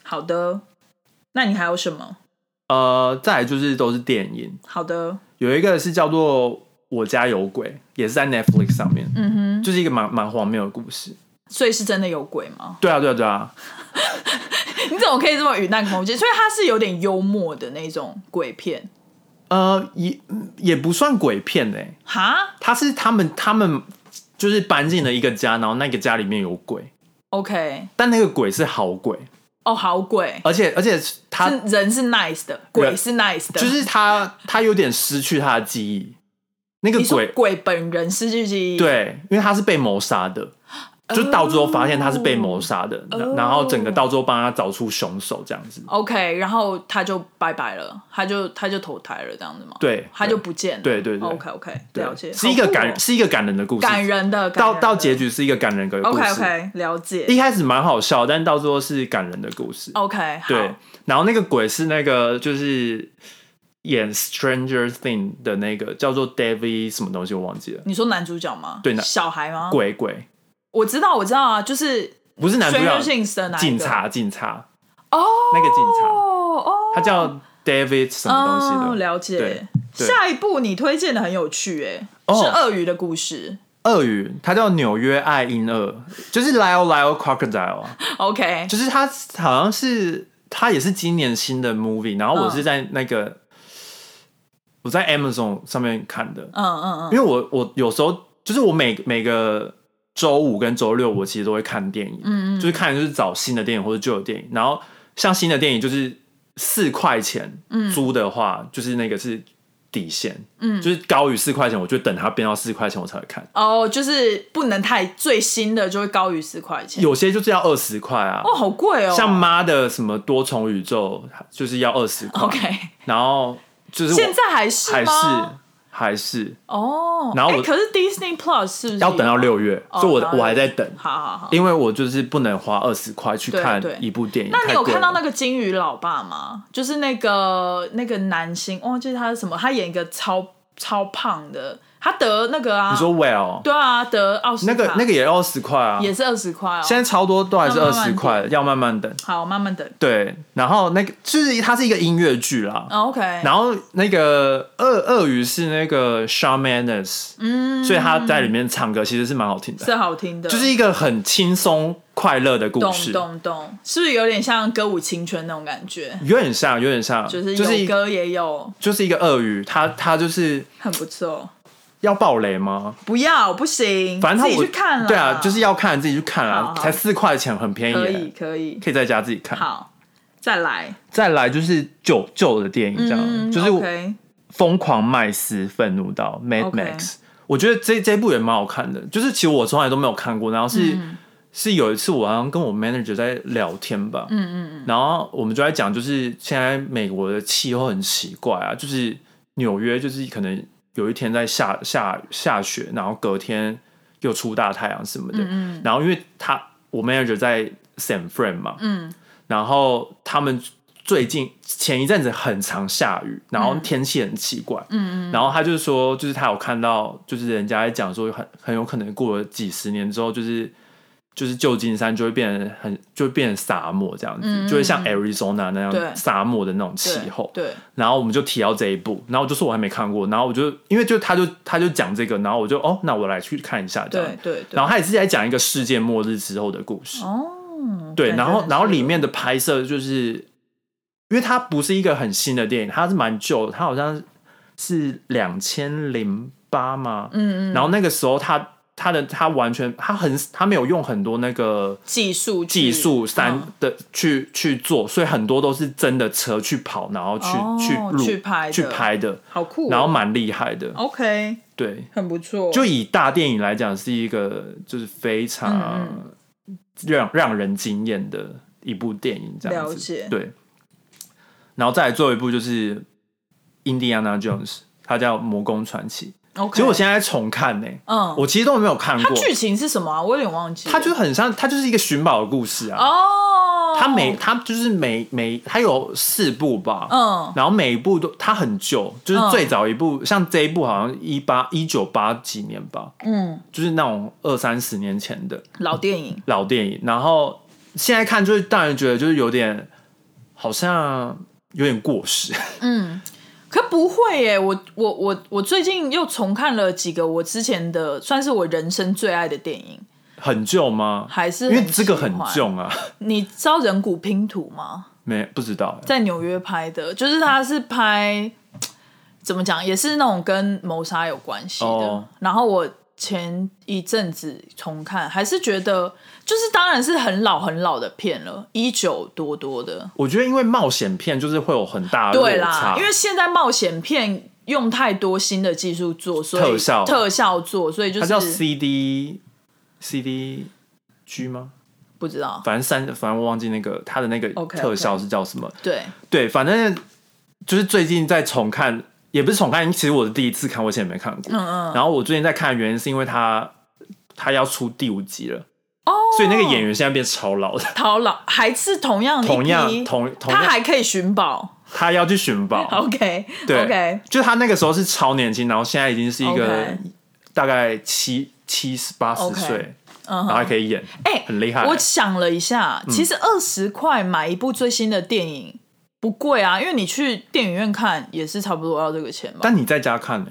好的，那你还有什么？呃，再来就是都是电影，好的，有一个是叫做《我家有鬼》，也是在 Netflix 上面，嗯哼，就是一个蛮蛮荒谬的故事。所以是真的有鬼吗？对啊，对啊，对啊，你怎么可以这么云淡风轻？所以它是有点幽默的那种鬼片，呃，也也不算鬼片诶、哈？他是他们他们就是搬进了一个家，然后那个家里面有鬼，OK，但那个鬼是好鬼，哦，好鬼，而且而且他是人是 nice 的，鬼是 nice 的，就是他他有点失去他的记忆，那个鬼鬼本人失去记忆，，对，因为他是被谋杀的，就到最后发现他是被谋杀的，哦然后整个到最后帮他找出凶手这样子。OK，然后他就拜拜了，他就他就投胎了，这样子嘛？，对，他就不见了。对对对 OK OK，对了解，是一个感是一个感人的故事，感人的，感到到结局是一个感人的故事。OK OK，了解。一开始蛮好笑，但到最后是感人的故事。OK，好对，然后那个鬼是那个就是演《Stranger Thing》的那个叫做 David 什么东西我忘记了，你说男主角吗？对男小孩吗？鬼鬼。我知道，我知道啊，就是不是男主角哪一个。警察警察，哦，那个警察哦。哦，他叫 David 什么东西的。哦，了解。对。下一部你推荐的很有趣，哎，哦。是鳄鱼的故事。鳄鱼，它叫纽约爱因鳄，就是 Lyle Lyle Crocodile 啊，OK，就是它好像是它也是今年新的 movie，然后我是在那个、我在 Amazon 上面看的，嗯嗯嗯，因为我我有时候就是我每每个周五跟周六我其实都会看电影，嗯嗯，就是看就是找新的电影或者旧的电影，然后像新的电影就是四块钱租的话，就是那个是底线，嗯，就是高于四块钱，我就等它变到四块钱我才会看。哦，就是不能太最新的就会高于四块钱。有些就是要二十块啊，哦，好贵哦。像妈的什么多重宇宙就是要二十块。OK，然后就是现在还是还是吗还是哦。然后可是 Disney Plus 是不是要等到六月，哦所以我我还在等，好好好。因为我就是不能花二十块去看一部电影。那你有看到那个？个金鱼老爸吗？就是那个那个男星，忘记他是什么，他演一个超超胖的，他得那个啊，你说 Well 对啊，得奥斯卡。那个那个也要二十块啊，也是二十块哦。现在超多都还是二十块，要慢慢等。好，慢慢等。对，然后那个就是它是一个音乐剧啦，哦 OK，然后那个鳄鳄鱼是那个 Shawn Mendes，嗯，所以他在里面唱歌其实是蛮好听的，是好听的，就是一个很轻松快乐的故懂事，懂懂，是不是有点像歌舞青春那种感觉？有点像，有点像，就是就是歌也有，就是一个鳄鱼，它它就是很不错。要爆雷吗？不要，不行，反正自己去看了。对啊，就是要看自己去看好啊，好才四块钱，很便宜耶，可以，可以。可以在家自己看。好，再来，再来就是旧旧的电影，这样、嗯就是疯狂麦斯愤怒到 Mad Max，我觉得这这部也蛮好看的，就是其实我从来都没有看过，然后是、嗯是有一次我好像跟我 manager 在聊天吧，嗯嗯嗯，然后我们就在讲，就是现在美国的气候很奇怪啊，就是纽约就是可能有一天在下下下雪，然后隔天又出大太阳什么的，嗯然后因为他我 manager 在 San Fran 嘛，嗯。然后他们最近前一阵子很常下雨，然后天气很奇怪，嗯嗯，然后他就说，就是他有看到，就是人家在讲说很很有可能过了几十年之后，就是就是旧金山就会变成很就会变成沙漠这样子，就会像 Arizona 那样沙漠的那种气候。对，然后我们就提到这一部，然后我就说我还没看过，然后我就因为就他就他就讲这个，然后我就哦，那我来去看一下这样。对，对，然后他也是在讲一个世界末日之后的故事。哦，对，然后然后里面的拍摄就是，因为它不是一个很新的电影，它是蛮旧的，它好像是两千零八嘛，嗯嗯，然后那个时候它它的他完全他很他没有用很多那个技术技术嗯。三的去、去做，所以很多都是真的车去跑，然后去、哦去录去拍去拍的，好酷。哦，然后蛮厉害的，OK，对，很不错，就以大电影来讲，是一个就是非常嗯让让人惊艳的一部电影，这样子。了解。对，然后再来最后一部就是《印第安纳 Jones》，它叫《魔宫传奇》。OK。其实我现在在重看呢、嗯，我其实都没有看过。它剧情是什么啊？我有点忘记。它就很像，它就是一个寻宝的故事啊。哦，它每它就是每每它有四部吧，嗯然后每一部都它很旧，就是嗯最早一部，像这一部好像一八一九八几年吧，嗯就是那种二三十年前的老电影老电影，然后现在看就是让人觉得就是有点好像有点过时，嗯。可不会耶，我我我我最近又重看了几个我之前的，算是我人生最爱的电影，很旧吗？还是因为这个很。旧啊，你知道人骨拼图吗？没不知道欸在纽约拍的，就是他是拍怎么讲，也是那种跟谋杀有关系的。哦然后我前一阵子重看，还是觉得就是当然是很老很老的片了，一九多多的。我觉得因为冒险片就是会有很大的对啦，，因为现在冒险片用太多新的技术做，所以特效特效做，所以就它叫 CD CD G 吗？不知道。反正三，反正我忘记那个它的那个特效是叫什么。对，对，反正就是最近在重看，也不是重看，其实我是第一次看，我以前也没看过。嗯嗯，然后我最近在看的原因是因为他他要出第五集了，哦，所以那个演员现在变超老的，超老还是同样同样同同样。他还可以寻宝。他要去寻宝。OK 对。OK，就他那个时候是超年轻，然后现在已经是一个大概七七十八十岁，嗯然后还可以演，哎、很厉害。我想了一下，嗯。其实二十块买一部最新的电影不贵啊，因为你去电影院看也是差不多要这个钱嘛。但你在家看呢、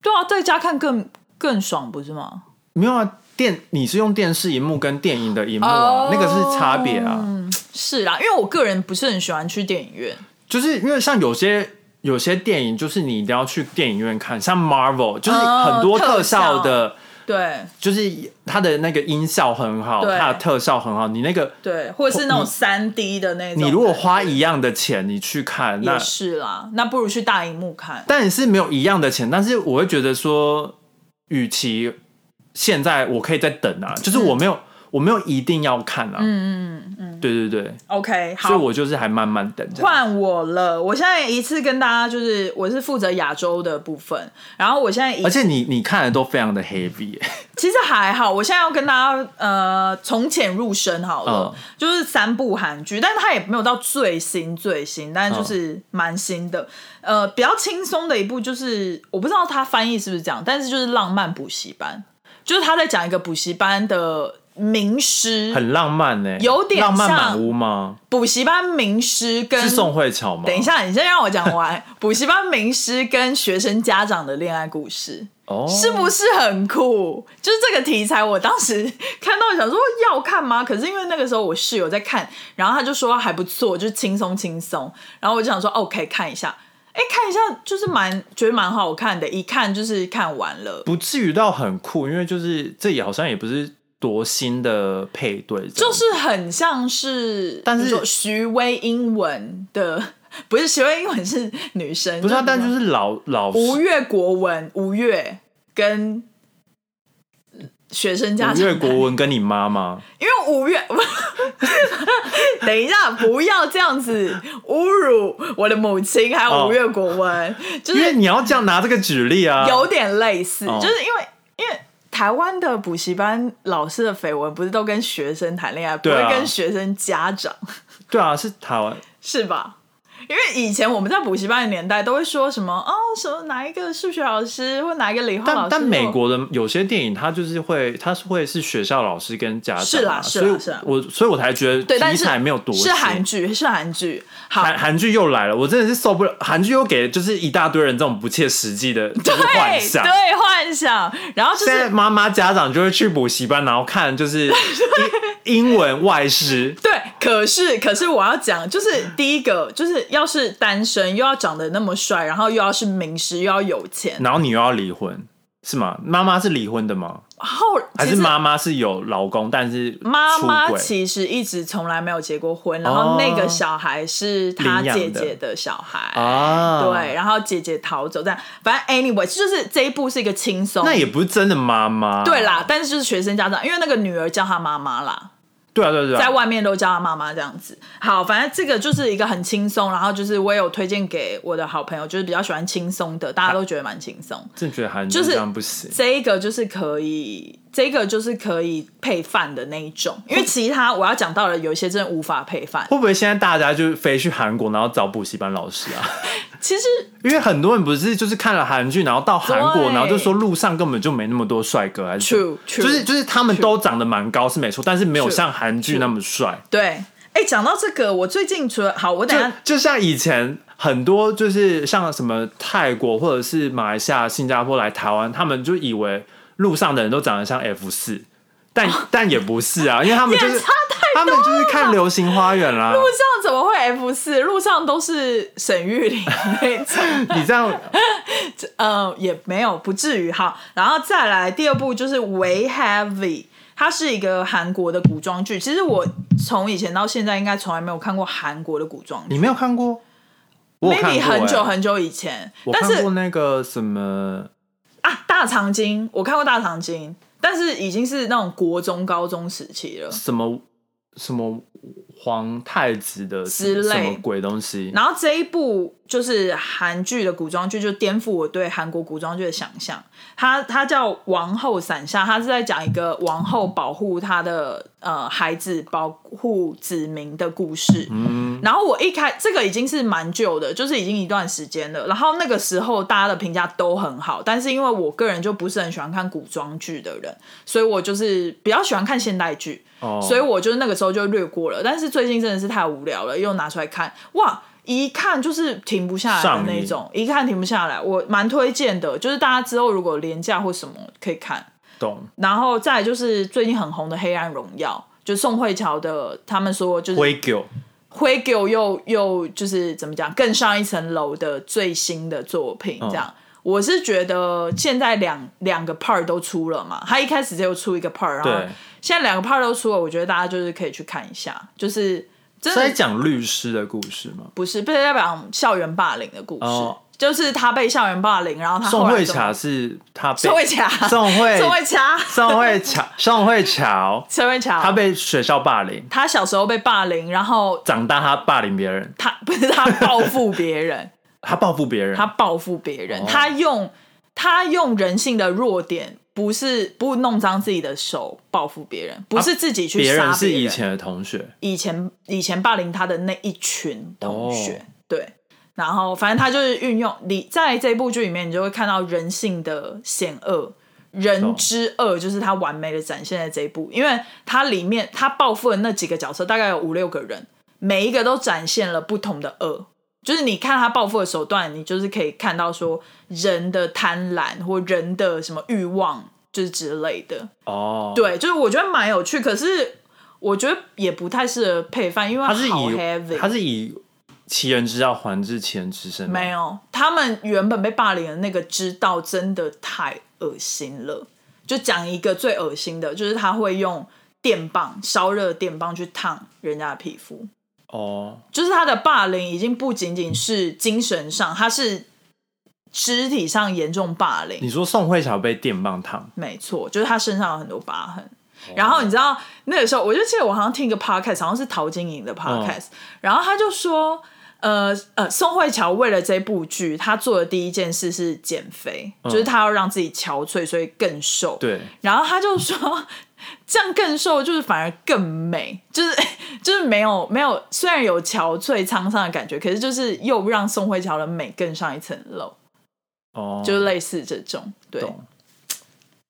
对啊，在家看更更爽，不是吗？没有啊？电你是用电视荧幕跟电影的荧幕啊哦那个是差别啊。是啦，因为我个人不是很喜欢去电影院。就是因为像有些有些电影，就是你一定要去电影院看，像 Marvel，就是很多特效的，对就是它的那个音效很好，对它的特效很好。你那个对，或者是那种三 D 的那种。你如果花一样的钱，你去看，那也是啦，那不如去大荧幕看。但是没有一样的钱，但是我会觉得说，与其现在我可以再等啊，就是我没有、我没有一定要看啊，嗯嗯嗯，对对对，OK，好所以，我就是还慢慢等。换我了。我现在一次跟大家就是，我是负责亚洲的部分，然后我现在而且你你看的都非常的 heavy，、欸、其实还好，我现在要跟大家呃从浅入深好了，嗯就是三部韩剧，但是它也没有到最新最新，但是就是蛮新的。呃，比较轻松的一部就是我不知道它翻译是不是这样，但是就是浪漫补习班，就是他在讲一个补习班的名师，很浪漫呢、有点浪漫像满屋吗？补习班名师跟是宋慧乔吗？等一，下，你先让我讲完 补习班名师跟学生家长的恋爱故事。哦，是不是很酷？就是这个题材，我当时看到想说要看吗？可是因为那个时候我室友在看，然后他就说还不错，就是轻松轻松，然后我就想说 OK 看一下，哎，看一下就是蛮觉得蛮好看的，一看就是看完了。不至于到很酷，因为就是这也好像也不是多新的配对，就是很像是，但是说徐威英文的，不是徐威英文是女生，不是啊，但就是老老吴越国文，吴越跟学生家长，吴越国文跟你妈妈，因为吴越，等一下，不要这样子侮辱我的母亲，还有吴越国文，就是因为你要这样拿这个举例啊，有点类似，哦。就是因为因为台湾的补习班老师的绯闻不是都跟学生谈恋爱，不会跟学生家长，对啊，是台湾。是吧？因为以前我们在补习班的年代，都会说什么哦，什么哪一个数学老师或哪一个理化老师，但但美国的有些电影，它就是会，它是会是学校老师跟家长啊，是啦是啦是啦。我所以我才觉，得题材没有多是韩剧，是韩剧，韩韩剧又来了，我真的是受不了。韩剧又给就是一大堆人这种不切实际的 就是幻对想。对幻想，然后就是现在妈妈家长就会去补习班，然后看就是 英英文外师，对，可是可是我要讲，就是第一个就是要是单身，又要长得那么帅，然后又要是名师，又要有钱，然后你又要离婚，是吗？妈妈是离婚的吗？后还是妈妈是有老公，但是出妈妈？其实一直从来没有结过婚，然后那个小孩是他领养的姐姐的小孩。啊，对，，然后姐姐逃走，这样反正 anyway，就是这一部是一个轻松，那也不是真的妈妈。对啦，，但是就是学生家长，因为那个女儿叫她妈妈啦，对啊，对啊对啊，在外面都叫他妈妈这样子。好，反正这个就是一个很轻松，然后就是我也有推荐给我的好朋友，就是比较喜欢轻松的，大家都觉得蛮轻松。真的觉得韩剧就是这样不行。这一个就是可以，这个就是可以配饭的那一种，因为其他我要讲到的有一些真的无法配饭。会不会现在大家就飞去韩国，然后找补习班老师啊？其实因为很多人不是就是看了韩剧，然后到韩国，然后就说路上根本就没那么多帅哥，还是 True, true, 就是就是他们都长得蛮高是没错，但是没有像韩剧那么帅。对，哎，讲到这个，我最近除了好，我等一下就像以前很多就是像什么泰国或者是马来西亚、新加坡来台湾，他们就以为路上的人都长得像 F 四，但 但也不是啊，因为他们就是他们就是看《流星花园》啦。路上怎么会 F 四？路上都是沈玉琳那种。你这样，呃，也没有，不至于哈。然后再来第二部就是《We Heavy》，它是一个韩国的古装剧。其实我从以前到现在，应该从来没有看过韩国的古装剧。你没有看过？我有看，maybe 过很久欸很久以前，我但是看过那个什么，啊，大长今我看过大长今，但是已经是那种国中、高中时期了。什么什么皇太子的之类什么鬼东西？然后这一部就是韩剧的古装剧，就颠覆我对韩国古装剧的想象。它它叫《王后伞下》，它是在讲一个王后保护她的呃孩子、保护子民的故事。嗯，然后我一开这个已经是蛮旧的，就是已经一段时间了。然后那个时候大家的评价都很好，但是因为我个人就不是很喜欢看古装剧的人，所以我就是比较喜欢看现代剧。哦，所以我就是那个时候就略过了。但是最近真的是太无聊了，又拿出来看，哇，一看就是停不下来的那种，一看停不下来。我蛮推荐的，就是大家之后如果廉价或什么可以看。懂。然后再来就是最近很红的《黑暗荣耀》，就宋慧乔的，他们说就是灰狗灰狗又又就是怎么讲更上一层楼的最新的作品，这样。我是觉得现在两两个 part 都出了嘛，他一开始就出一个 part，然后对。现在两个 part 都出了，我觉得大家就是可以去看一下，就是真是在的讲律师的故事吗？不是不是在讲校园霸凌的故事，哦。就是他被校园霸凌，然后他宋慧乔是他被宋慧乔，宋慧 宋慧乔，宋慧乔宋慧乔，宋慧乔，他被学校霸凌，他小时候被霸凌，然后长大他霸凌别人，他不是他报复别人，他报复别人，他报复别人，哦。他用他用人性的弱点，不是不弄脏自己的手报复别人，不是自己去杀别人。是以前的同学，以前以前霸凌他的那一群同学，哦。对。然后，反正他就是运用你在这部剧里面，你就会看到人性的险恶，人之恶就是他完美的展现在这一部，因为他里面他报复的那几个角色大概有五六个人，每一个都展现了不同的恶。就是你看他报复的手段，你就是可以看到说人的贪婪或人的什么欲望，就是之类的。哦，，对，就是我觉得蛮有趣，可是我觉得也不太适合配饭，因为他是好以 heavy。他是以其人之道还治其人之身吗，没有，他们原本被霸凌的那个知道真的太恶心了。就讲一个最恶心的，就是他会用电棒烧热的电棒去烫人家的皮肤。哦，就是他的霸凌已经不仅仅是精神上，他是肢体上严重霸凌。你说宋慧乔被电棒烫，没错，就是他身上有很多疤痕。哦然后你知道那个时候，我就记得我好像听一个 podcast，好像是陶晶莹的 podcast，、然后他就说，呃呃，宋慧乔为了这部剧，她做的第一件事是减肥，就是她要让自己憔悴，所以更瘦。对，然后他就说，这样更瘦就是反而更美，就是就是没有没有，虽然有憔悴沧桑的感觉，可是就是又让宋慧乔的美更上一层楼，哦，就是类似这种，对，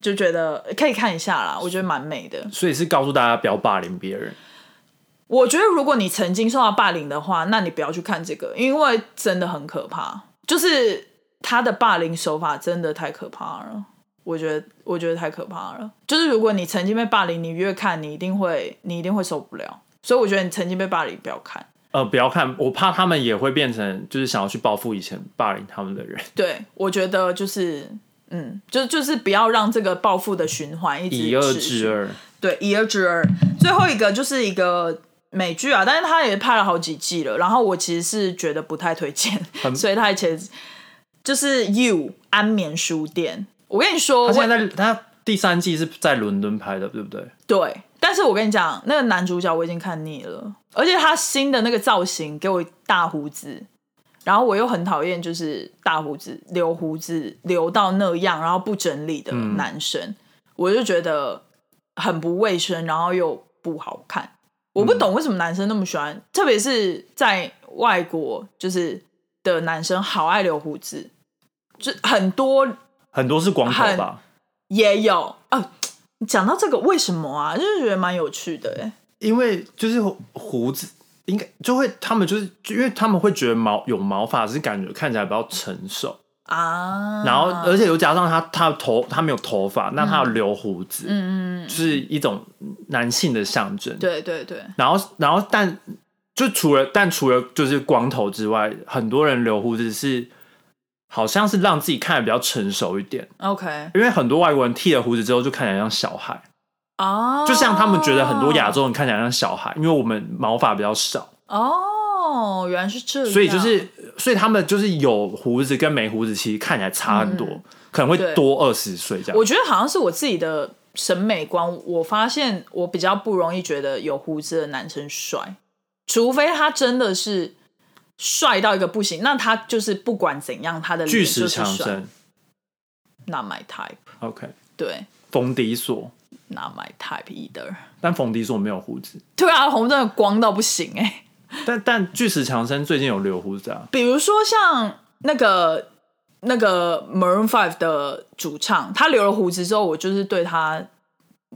就觉得可以看一下啦，我觉得蛮美的。所以是告诉大家不要霸凌别人，我觉得如果你曾经受到霸凌的话，那你不要去看这个，因为真的很可怕。就是他的霸凌手法真的太可怕了，我觉得我觉得太可怕了。就是如果你曾经被霸凌，你越看你一定会你一定会受不了。所以我觉得你曾经被霸凌不要看。呃，不要看，我怕他们也会变成就是想要去报复以前霸凌他们的人，对，我觉得就是嗯，就就是不要让这个报复的循环一直以二制二，对，以二制二。最后一个就是一个美剧啊，但是他也拍了好几季了。然后我其实是觉得不太推荐，所以它以前就是《You 安眠书店》。我跟你说，他现在在他第三季是在伦敦拍的，对不对？对，但是我跟你讲，那个男主角我已经看腻了，而且他新的那个造型给我大胡子。然后我又很讨厌，就是大胡子留胡子留到那样，然后不整理的男生，我就觉得很不卫生，然后又不好看。我不懂为什么男生那么喜欢，特别是在外国，就是的男生好爱留胡子，就很多很多是光头吧？也有啊。讲到这个，为什么啊？就是觉得蛮有趣的哎。因为就是胡子，应该就会他们就是，就因为他们会觉得毛有毛发是感觉看起来比较成熟，啊，然后而且又加上他他头他没有头发，那他要留胡子，嗯嗯，就是一种男性的象征。对对对，然后然后但就除了但除了就是光头之外，很多人留胡子是好像是让自己看起来比较成熟一点，OK，因为很多外国人剃了胡子之后就看起来像小孩，哦，就像他们觉得很多亚洲人看起来像小孩，因为我们毛发比较少，哦，原来是这样，所以就是所以他们就是有胡子跟没胡子其实看起来差很多，可能会多二十岁这样。我觉得好像是我自己的审美观，我发现我比较不容易觉得有胡子的男生帅，除非他真的是帅到一个不行，那他就是不管怎样，他的巨石强森，Not my type，，OK，对。冯迪索，，Not my type either。但冯迪索没有胡子，对啊，红真的光到不行哎、但但巨石强森最近有留胡子啊，比如说像那个那个 Maroon Five 的主唱，他留了胡子之后，我就是对他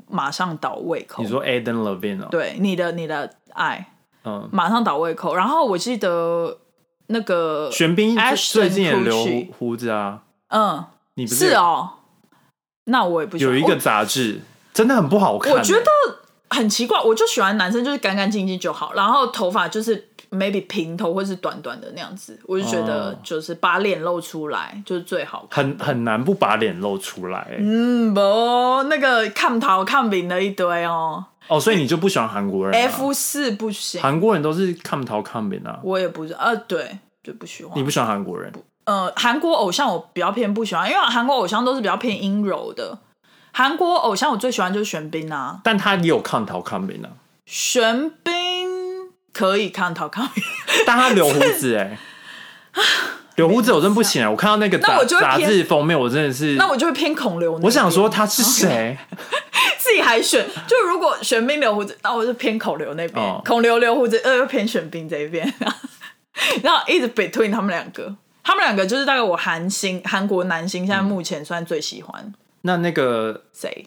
马上倒胃口。你说 Adam Levine 哦，对你的你的爱，嗯，马上倒胃口。然后我记得那个玄彬最近也留胡胡子啊，嗯，你不是哦，那我也不有一个杂志真的很不好看欸，我，我觉得很奇怪，我就喜欢男生就是干干净净就好，然后头发就是 maybe 平头或是短短的那样子，我就觉得哦。就是把脸露出来就是最好看。很很难不把脸露出来。欸。嗯，不，那个看头看饼的一堆哦哦，所以你就不喜欢韩国人啊，F 四不行，韩国人都是看头看扁啊，我也不是，呃，对，就不喜欢。你。不喜欢韩国人？呃，韩国偶像我比较偏不喜欢，因为韩国偶像都是比较偏阴柔的。韩国偶像我最喜欢就是玄彬啊，但他也有看头看扁啊，玄彬可以看头看饼，但他留胡子哎、留胡子我真不行啊！我看到那个杂那我就会杂偏志封面，我真的是，那我就会偏孔刘那边。我想说他是谁？自己还选，就如果玄彬留胡子，那我就偏孔刘那边，哦孔刘留胡子，呃，又偏玄彬这一边，然后一直 between 他们两个，他们两个就是大概我韩星韩国男星现在目前算最喜欢那那个谁？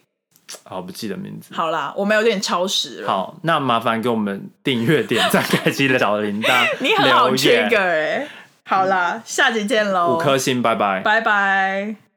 好不记得名字。好啦，我们有点超时了。好，那麻烦给我们订阅、点赞、开启小铃铛，你很好留言 trigger 哎、好啦，下集见喽，五颗星，拜拜。拜拜。